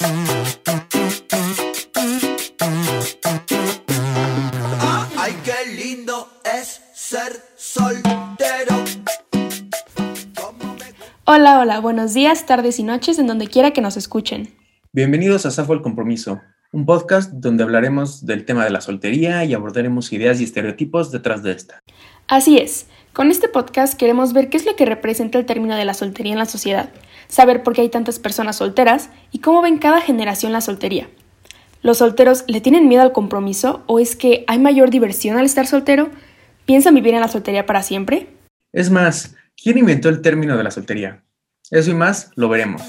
Ay, qué lindo es ser soltero. Hola, hola, buenos días, tardes y noches en donde quiera que nos escuchen. Bienvenidos a Safo el Compromiso, un podcast donde hablaremos del tema de la soltería y abordaremos ideas y estereotipos detrás de esta. Así es, con este podcast queremos ver qué es lo que representa el término de la soltería en la sociedad, saber por qué hay tantas personas solteras y cómo ven cada generación la soltería. ¿Los solteros le tienen miedo al compromiso o es que hay mayor diversión al estar soltero? ¿Piensan vivir en la soltería para siempre? Es más, ¿quién inventó el término de la soltería? Eso y más lo veremos.